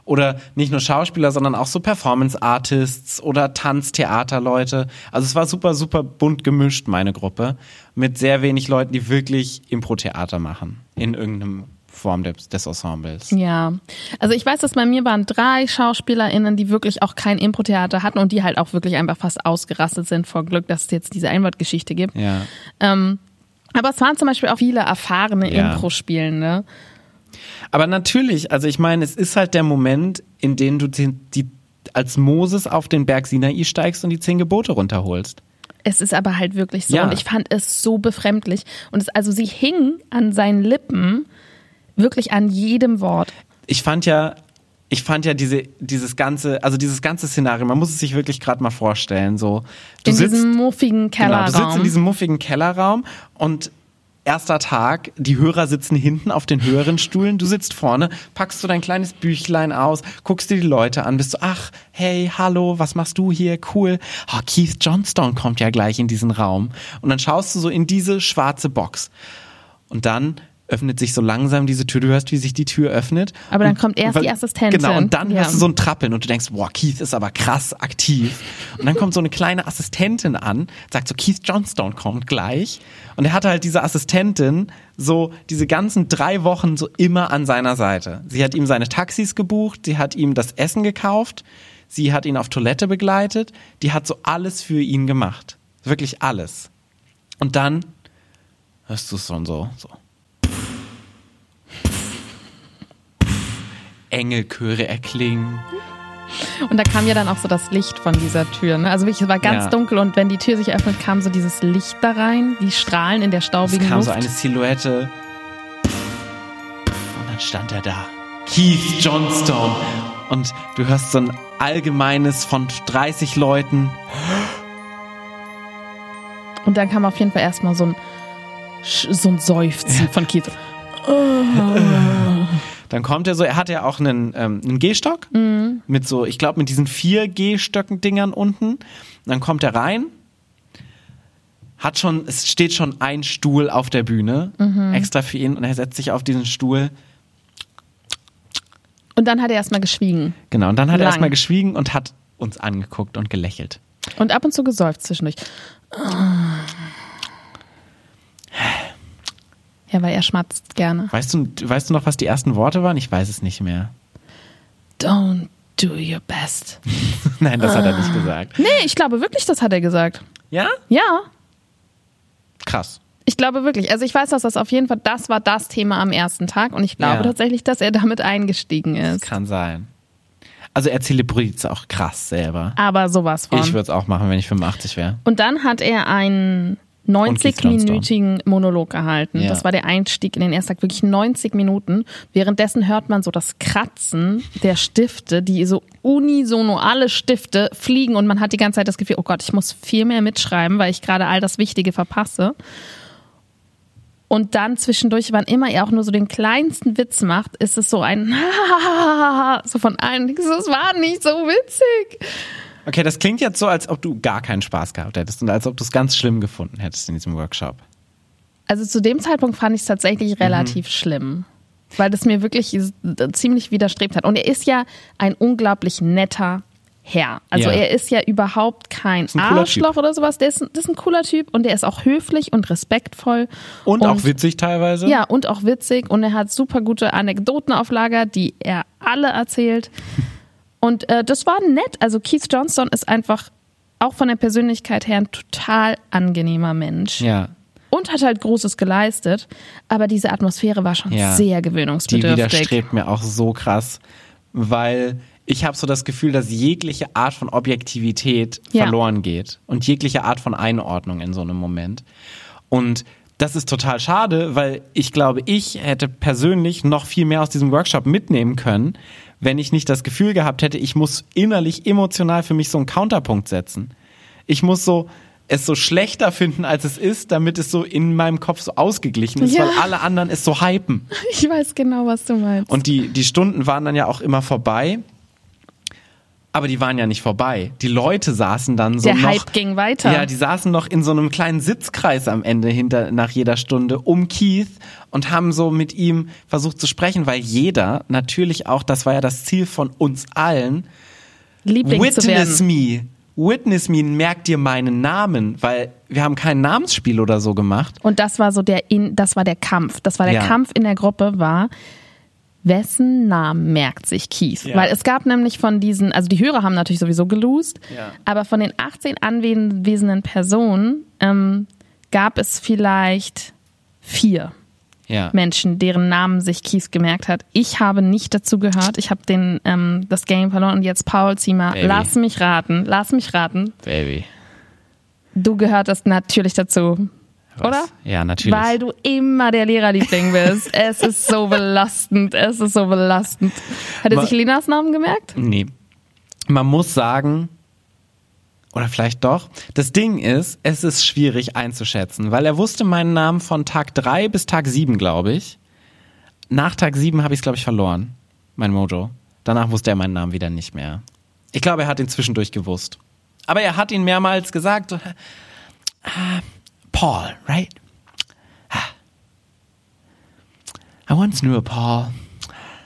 Oder nicht nur Schauspieler, sondern auch so Performance-Artists oder Tanztheaterleute. Also es war super, super bunt gemischt, meine Gruppe. Mit sehr wenig Leuten, die wirklich Impro-Theater machen. In irgendeinem Form des, des Ensembles. Ja, also ich weiß, dass bei mir waren drei SchauspielerInnen, die wirklich auch kein Impro-Theater hatten und die halt auch wirklich einfach fast ausgerastet sind vor Glück, dass es jetzt diese Einwortgeschichte gibt. Ja. Ähm, aber es waren zum Beispiel auch viele erfahrene Ja. Impro-Spielende. Aber natürlich, also ich meine, es ist halt der Moment, in dem du die, die als Moses auf den Berg Sinai steigst und die zehn Gebote runterholst. Es ist aber halt wirklich so Ja. und ich fand es so befremdlich. Und es, also sie hing an seinen Lippen wirklich an jedem Wort. Ich fand ja, ich fand ja diese, dieses ganze, also dieses ganze Szenario, man muss es sich wirklich gerade mal vorstellen, so. Du in sitzt, diesem muffigen genau, Kellerraum. du sitzt in diesem muffigen Kellerraum und erster Tag, die Hörer sitzen hinten auf den höheren Stühlen, du sitzt vorne, packst du dein kleines Büchlein aus, guckst dir die Leute an, bist so, ach, hey, hallo, was machst du hier? Cool. Oh, Keith Johnstone kommt ja gleich in diesen Raum. Und dann schaust du so in diese schwarze Box. Und dann öffnet sich so langsam diese Tür, du hörst, wie sich die Tür öffnet. Aber dann Und- kommt erst weil- die Assistentin. Genau, und dann Ja. hörst du so ein Trappeln und du denkst, boah, Keith ist aber krass aktiv. Und dann kommt so eine kleine Assistentin an, sagt so, Keith Johnstone kommt gleich. Und er hatte halt diese Assistentin so diese ganzen drei Wochen so immer an seiner Seite. Sie hat ihm seine Taxis gebucht, sie hat ihm das Essen gekauft, sie hat ihn auf Toilette begleitet, die hat so alles für ihn gemacht. Wirklich alles. Und dann hörst du es schon so, so. Engelchöre erklingen. Und da kam ja dann auch so das Licht von dieser Tür. Ne? Also wirklich, es war ganz Ja. dunkel und wenn die Tür sich öffnet, kam so dieses Licht da rein, die Strahlen in der Es staubigen kam Luft. so eine Silhouette. Und dann stand er da. Keith Johnstone. Und du hörst so ein allgemeines von 30 Leuten. und dann kam auf jeden Fall erstmal so ein, so ein Seufzen von Keith. <laughs> Dann kommt er so, er hat ja auch einen, ähm, einen Gehstock mit so, ich glaube, mit diesen vier Gehstöcken-Dingern unten. Und dann kommt er rein, hat schon, es steht schon ein Stuhl auf der Bühne, Mhm. extra für ihn, und er setzt sich auf diesen Stuhl. Und dann hat er erstmal geschwiegen. Genau, und dann hat er Lang. erstmal geschwiegen und hat uns angeguckt und gelächelt. Und ab und zu gesäuft zwischendurch. Ja, weil er schmatzt gerne. Weißt du, weißt du noch, was die ersten Worte waren? Ich weiß es nicht mehr. Don't do your best. <laughs> Nein, das hat er Ah. nicht gesagt. Nee, ich glaube wirklich, das hat er gesagt. Ja? Ja, Krass. ich glaube wirklich. Also ich weiß, dass das auf jeden Fall, das war das Thema am ersten Tag und ich glaube Ja. tatsächlich, dass er damit eingestiegen ist. Kann sein. Also er zelebriert es auch krass selber. Aber sowas von. Ich würde es auch machen, wenn ich 85 wäre. Und dann hat er einen 90-minütigen Monolog gehalten. Ja. Das war der Einstieg in den ersten Tag, wirklich 90 Minuten. Währenddessen hört man so das Kratzen der Stifte, die so unisono alle Stifte fliegen und man hat die ganze Zeit das Gefühl, oh Gott, ich muss viel mehr mitschreiben, weil ich gerade all das Wichtige verpasse. Und dann zwischendurch, wann immer er auch nur so den kleinsten Witz macht, ist es so ein <laughs> so von allen. Es war nicht so witzig. Okay, das klingt jetzt so, als ob du gar keinen Spaß gehabt hättest und als ob du es ganz schlimm gefunden hättest in diesem Workshop. Also zu dem Zeitpunkt fand ich es tatsächlich relativ schlimm, weil das mir wirklich s- ziemlich widerstrebt hat. Und er ist ja ein unglaublich netter Herr. Also Ja. er ist ja überhaupt kein, Arschloch oder sowas. Der ist, das ist ein cooler Typ und der ist auch höflich und respektvoll. Und, auch witzig teilweise. Ja, und auch witzig. Und er hat super gute Anekdoten auf Lager, die er alle erzählt. <laughs> Und äh, das war nett. Also Keith Johnston ist einfach auch von der Persönlichkeit her ein total angenehmer Mensch Ja. und hat halt Großes geleistet. Aber diese Atmosphäre war schon Ja. sehr Die gewöhnungsbedürftig. widerstrebt mir auch so krass, weil ich habe so das Gefühl, dass jegliche Art von Objektivität Ja. verloren geht und jegliche Art von Einordnung in so einem Moment. Und das ist total schade, weil ich glaube, ich hätte persönlich noch viel mehr aus diesem Workshop mitnehmen können, wenn ich nicht das Gefühl gehabt hätte, ich muss innerlich emotional für mich so einen Counterpunkt setzen. Ich muss so es so schlechter finden, als es ist, damit es so in meinem Kopf so ausgeglichen ist, Ja. weil alle anderen es so hypen. Ich weiß genau, was du meinst. Und die, die Stunden waren dann ja auch immer vorbei. Aber die waren ja nicht vorbei. Die Leute saßen dann so Der noch. Hype ging weiter. Ja, die saßen noch in so einem kleinen Sitzkreis am Ende hinter, nach jeder Stunde um Keith und haben so mit ihm versucht zu sprechen, weil jeder natürlich auch, das war ja das Ziel von uns allen, Liebling zu Witness me. Witness me, merk dir meinen Namen, weil wir haben kein Namensspiel oder so gemacht. Und das war so der, in, das war der Kampf. Das war der Ja. Kampf in der Gruppe war, wessen Namen merkt sich Keith? Ja. Weil es gab nämlich von diesen, also die Hörer haben natürlich sowieso gelost, Ja. aber von den 18 anwesenden Personen ähm, gab es vielleicht vier Ja. Menschen, deren Namen sich Keith gemerkt hat. Ich habe nicht dazu gehört. Ich habe den ähm, das Game verloren und jetzt Paul Ziemer, Baby. lass mich raten, lass mich raten. Baby. Du gehörtest natürlich dazu. Was? Oder? Ja, natürlich. Weil du immer der Lehrerliebling bist. <laughs> es ist so belastend. Es ist so belastend. Hat er sich Lenas Namen gemerkt? Nee. Man muss sagen, oder vielleicht doch, das Ding ist, es ist schwierig einzuschätzen, weil er wusste meinen Namen von Tag 3 bis Tag 7, glaube ich. Nach Tag 7 habe ich es, glaube ich, verloren. Mein Mojo. Danach wusste er meinen Namen wieder nicht mehr. Ich glaube, er hat ihn zwischendurch gewusst. Aber er hat ihn mehrmals gesagt. So, ah, Paul, right? Ah. I once knew a Paul.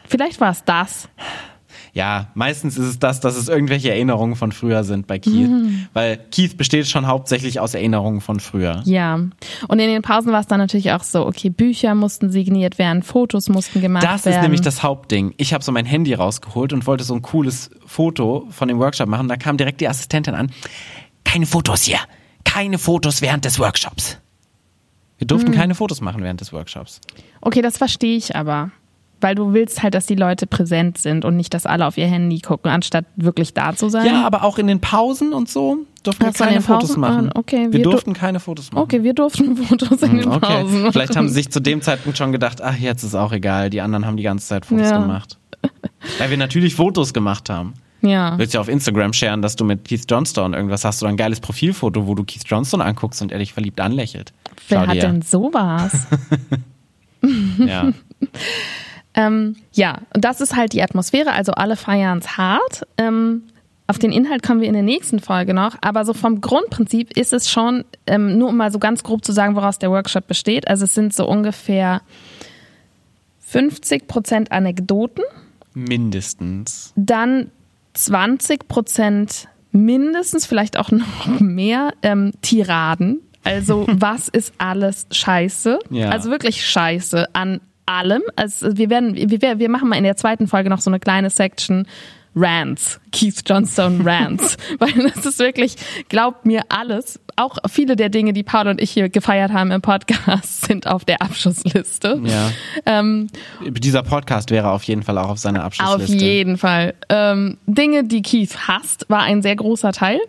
Vielleicht war es das. Ja, meistens ist es das, dass es irgendwelche Erinnerungen von früher sind bei Keith. Mhm. Weil Keith besteht schon hauptsächlich aus Erinnerungen von früher. Ja. Und in den Pausen war es dann natürlich auch so, okay, Bücher mussten signiert werden, Fotos mussten gemacht Das werden. ist nämlich das Hauptding. Ich habe so mein Handy rausgeholt und wollte so ein cooles Foto von dem Workshop machen. Da kam direkt die Assistentin an. Keine Fotos hier. Keine Fotos während des Workshops. Wir durften Mhm. keine Fotos machen während des Workshops. Okay, das verstehe ich aber. Weil du willst halt, dass die Leute präsent sind und nicht, dass alle auf ihr Handy gucken, anstatt wirklich da zu sein. Ja, aber auch in den Pausen und so durften wir Ach in keine Fotos Pausen? machen. Ah, okay, wir, wir du- durften keine Fotos machen. Okay, wir durften <laughs> Fotos in den Okay, Pausen. vielleicht haben sie sich zu dem Zeitpunkt schon gedacht, ach, jetzt ist auch egal, die anderen haben die ganze Zeit Fotos Ja. gemacht. Weil wir natürlich Fotos gemacht haben. Ja. Willst ja auf Instagram sharen, dass du mit Keith Johnston irgendwas hast oder ein geiles Profilfoto, wo du Keith Johnston anguckst und er dich verliebt anlächelt. Wer Schau hat dir. denn sowas? <laughs> <laughs> Ja. ähm, ja, und das ist halt die Atmosphäre. Also alle feiern es hart. Ähm, auf den Inhalt kommen wir in der nächsten Folge noch, aber so vom Grundprinzip ist es schon, ähm, nur um mal so ganz grob zu sagen, woraus der Workshop besteht. Also es sind so ungefähr 50 Prozent Anekdoten, Mindestens. dann 20 Prozent mindestens, vielleicht auch <laughs> noch mehr ähm, Tiraden. Also <laughs> was ist alles Scheiße? Ja. Also wirklich Scheiße an allem. Also wir werden, wir, wir machen mal in der zweiten Folge noch so eine kleine Section Rants, Keith Johnstone Rants, <laughs> weil das ist wirklich, glaubt mir alles. Auch viele der Dinge, die Paul und ich hier gefeiert haben im Podcast, <laughs> sind auf der Abschussliste. Ja. Ähm, Dieser Podcast wäre auf jeden Fall auch auf seiner auf Abschlussliste. jeden Fall. Ähm, Dinge, die Keith hasst, war ein sehr großer Teil.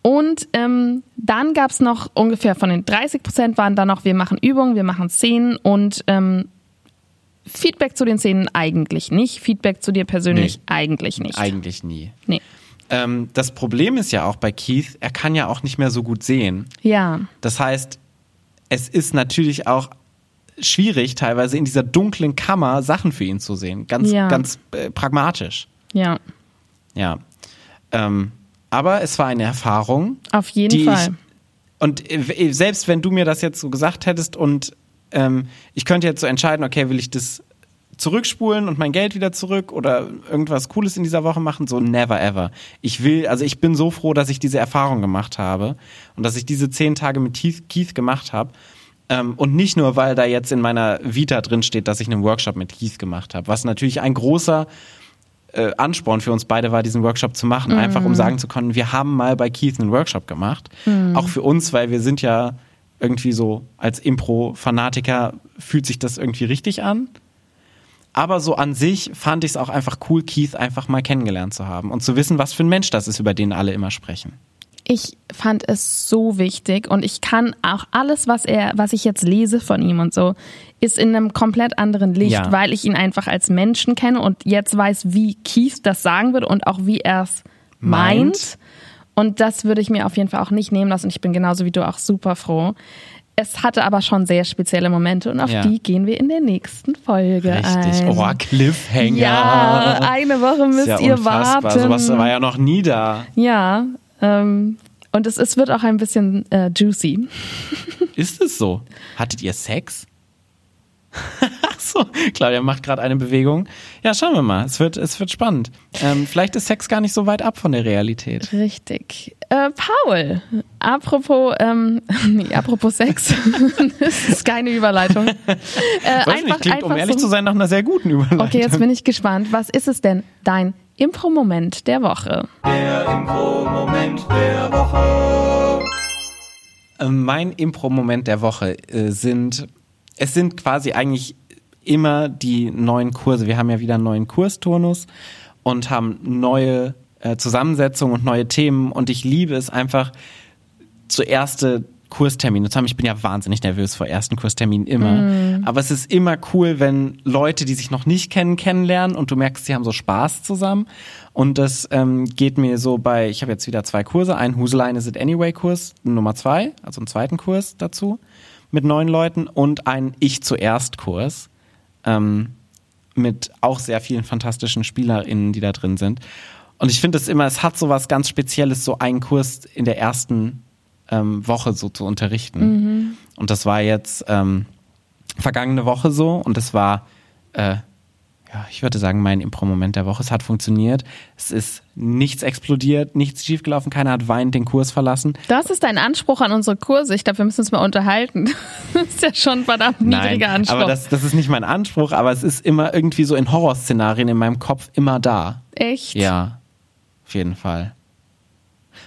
Und ähm, dann gab's noch ungefähr von den 30 Prozent waren dann noch, wir machen Übungen, wir machen Szenen und ähm, Feedback zu den Szenen eigentlich nicht. Feedback zu dir persönlich Nee. eigentlich nicht. Eigentlich nie. nee. Ähm, das Problem ist ja auch bei Keith, er kann ja auch nicht mehr so gut sehen. Ja, Das heißt, es ist natürlich auch schwierig, teilweise in dieser dunklen Kammer Sachen für ihn zu sehen. Ganz, Ja. ganz äh, pragmatisch. ja, Ja. Ähm, aber es war eine Erfahrung, auf jeden Fall. ich. Und äh, selbst wenn du mir das jetzt so gesagt hättest und ähm, ich könnte jetzt so entscheiden, okay, will ich das zurückspulen und mein Geld wieder zurück oder irgendwas Cooles in dieser Woche machen, so never ever. Ich will, also ich bin so froh, dass ich diese Erfahrung gemacht habe und dass ich diese zehn Tage mit Keith, gemacht habe. Ähm, und nicht nur, weil da jetzt in meiner Vita drin steht, dass ich einen Workshop mit Keith gemacht habe, was natürlich ein großer äh, Ansporn für uns beide war, diesen Workshop zu machen, einfach um sagen zu können, wir haben mal bei Keith einen Workshop gemacht. Auch für uns, weil wir sind ja irgendwie so als Impro-Fanatiker fühlt sich das irgendwie richtig an. Aber so an sich fand ich es auch einfach cool, Keith einfach mal kennengelernt zu haben und zu wissen, was für ein Mensch das ist, über den alle immer sprechen. Ich fand es so wichtig und ich kann auch alles, was er, was ich jetzt lese von ihm und so, ist in einem komplett anderen Licht, Ja. weil ich ihn einfach als Menschen kenne und jetzt weiß, wie Keith das sagen würde und auch wie er es meint. Meint. Und das würde ich mir auf jeden Fall auch nicht nehmen lassen. Ich bin genauso wie du auch super froh. Es hatte aber schon sehr spezielle Momente und auf Ja. die gehen wir in der nächsten Folge Richtig. ein. Oh, Cliffhanger. ja, eine Woche müsst ja ihr unfassbar. warten. Sowas war ja noch nie da. Ja, ähm, und es, es wird auch ein bisschen äh, juicy. Ist es so? Hattet ihr Sex? <laughs> <laughs> Ach so, Claudia macht gerade eine Bewegung. Ja, schauen wir mal. Es wird, es wird spannend. Ähm, vielleicht ist Sex gar nicht so weit ab von der Realität. Richtig. Äh, Paul, apropos, ähm, <laughs> nee, apropos Sex, <laughs> das ist keine Überleitung. Äh, Weiß nicht, klingt, um ehrlich so, zu sein, nach einer sehr guten Überleitung. Okay, jetzt bin ich gespannt. Was ist es denn? Dein Impro-Moment der Woche. Ähm, mein Impro-Moment der Woche äh, sind, es sind quasi eigentlich immer die neuen Kurse. Wir haben ja wieder einen neuen Kursturnus und haben neue äh, Zusammensetzungen und neue Themen und ich liebe es einfach, zuerste Kurstermine zu haben. Ich bin ja wahnsinnig nervös vor ersten Kursterminen immer. Aber es ist immer cool, wenn Leute, die sich noch nicht kennen, kennenlernen und du merkst, sie haben so Spaß zusammen. Und das ähm, geht mir so bei, ich habe jetzt wieder zwei Kurse, ein Huselein is it anyway Kurs Nummer zwei, also einen zweiten Kurs dazu mit neun Leuten und ein Ich zuerst Kurs ähm, mit auch sehr vielen fantastischen SpielerInnen, die da drin sind. Und ich finde es immer, es hat so was ganz Spezielles, so einen Kurs in der ersten ähm, Woche so zu unterrichten. Und das war jetzt ähm, vergangene Woche so und es war, äh, ja, ich würde sagen, mein Impro-Moment der Woche. Es hat funktioniert. Es ist nichts explodiert, nichts schiefgelaufen, keiner hat weinend den Kurs verlassen. Das ist dein Anspruch an unsere Kurse. Ich glaube, wir müssen uns mal unterhalten. <laughs> Das ist ja schon ein verdammt niedriger Anspruch. aber das, das ist nicht mein Anspruch, aber es ist immer irgendwie so in Horrorszenarien in meinem Kopf immer da. Echt? Ja, auf jeden Fall.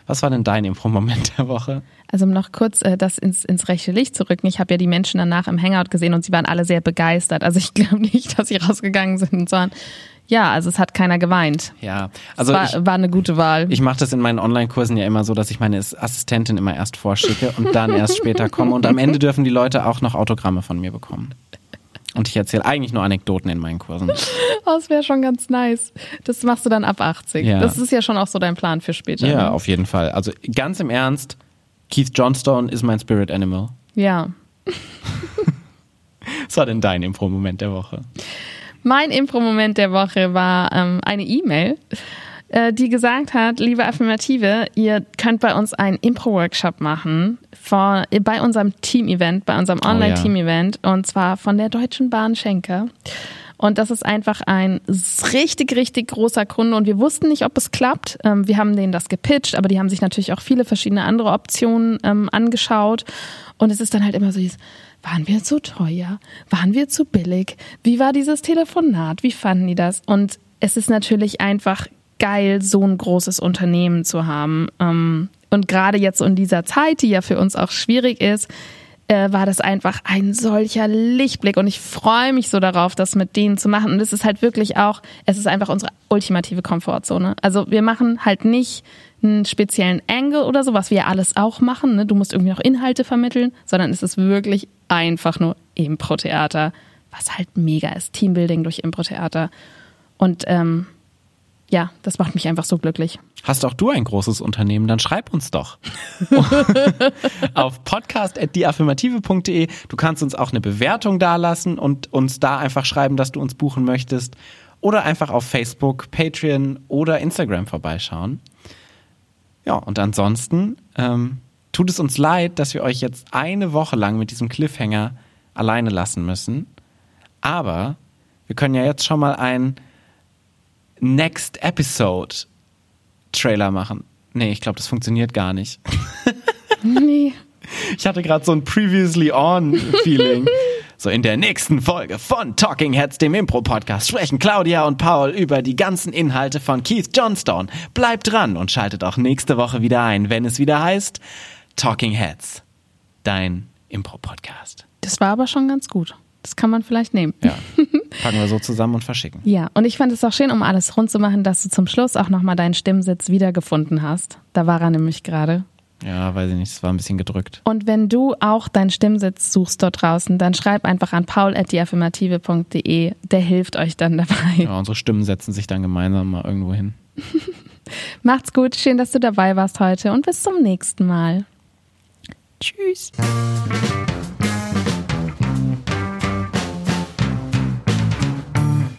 Was war denn dein Impro-Moment der Woche? Also um noch kurz äh, das ins, ins rechte Licht zu rücken. Ich habe ja die Menschen danach im Hangout gesehen und sie waren alle sehr begeistert. Also ich <laughs> glaube nicht, dass sie rausgegangen sind, sondern ja, also es hat keiner geweint. Ja, also war, ich, war eine gute Wahl. ich mache das in meinen Online-Kursen ja immer so, dass ich meine Assistentin immer erst vorschicke und dann erst später komme. Und am Ende dürfen die Leute auch noch Autogramme von mir bekommen. Und ich erzähle eigentlich nur Anekdoten in meinen Kursen. Oh, <laughs> das wäre schon ganz nice. Das machst du dann ab 80. Ja. Das ist ja schon auch so dein Plan für später. Ja, ne? auf jeden Fall. Also ganz im Ernst, Keith Johnstone ist mein Spirit Animal. ja. <laughs> Was war denn dein Impro-Moment der Woche? Mein Impro-Moment der Woche war ähm, eine E-Mail äh, die gesagt hat, liebe Affirmative, ihr könnt bei uns einen Impro-Workshop machen vor, bei unserem Team-Event, bei unserem Online-Team-Event und zwar von der Deutschen Bahn Schenker. Und das ist einfach ein richtig, richtig großer Kunde. Und wir wussten nicht, ob es klappt. Ähm, wir haben denen das gepitcht, aber die haben sich natürlich auch viele verschiedene andere Optionen ähm, angeschaut. Und es ist dann halt immer so waren wir zu teuer? Waren wir zu billig? Wie war dieses Telefonat? Wie fanden die das? Und es ist natürlich einfach geil, so ein großes Unternehmen zu haben. Ähm, und gerade jetzt in dieser Zeit, die ja für uns auch schwierig ist, äh, war das einfach ein solcher Lichtblick und ich freue mich so darauf, das mit denen zu machen. Und es ist halt wirklich auch, es ist einfach unsere ultimative Komfortzone. Also wir machen halt nicht einen speziellen Angle oder so, was wir alles auch machen. Ne? Du musst irgendwie noch Inhalte vermitteln, sondern es ist wirklich einfach nur Impro-Theater, was halt mega ist. Teambuilding durch Impro-Theater. Und ähm, ja, das macht mich einfach so glücklich. Hast auch du ein großes Unternehmen, dann schreib uns doch. <laughs> Auf podcast.deaffirmative.de. Du kannst uns auch eine Bewertung dalassen und uns da einfach schreiben, dass du uns buchen möchtest. Oder einfach auf Facebook, Patreon oder Instagram vorbeischauen. Ja, und ansonsten ähm, tut es uns leid, dass wir euch jetzt eine Woche lang mit diesem Cliffhanger alleine lassen müssen. Aber wir können ja jetzt schon mal ein Next Episode Trailer machen. Nee, ich glaube, das funktioniert gar nicht. <laughs> nee. Ich hatte gerade so ein Previously On Feeling. So in der nächsten Folge von Talking Heads, dem Impro-Podcast, sprechen Claudia und Paul über die ganzen Inhalte von Keith Johnstone. Bleibt dran und schaltet auch nächste Woche wieder ein, wenn es wieder heißt Talking Heads, dein Impro-Podcast. Das war aber schon ganz gut. Das kann man vielleicht nehmen. Ja. <laughs> Packen wir so zusammen und verschicken. Ja, und ich fand es auch schön, um alles rund zu machen, dass du zum Schluss auch nochmal deinen Stimmsitz wiedergefunden hast. Da war er nämlich gerade. Ja, weiß ich nicht, es war ein bisschen gedrückt. Und wenn du auch deinen Stimmsitz suchst dort draußen, dann schreib einfach an paul.deaffirmative.de. Der hilft euch dann dabei. Ja, unsere Stimmen setzen sich dann gemeinsam mal irgendwo hin. <laughs> Macht's gut, schön, dass du dabei warst heute und bis zum nächsten Mal. Tschüss.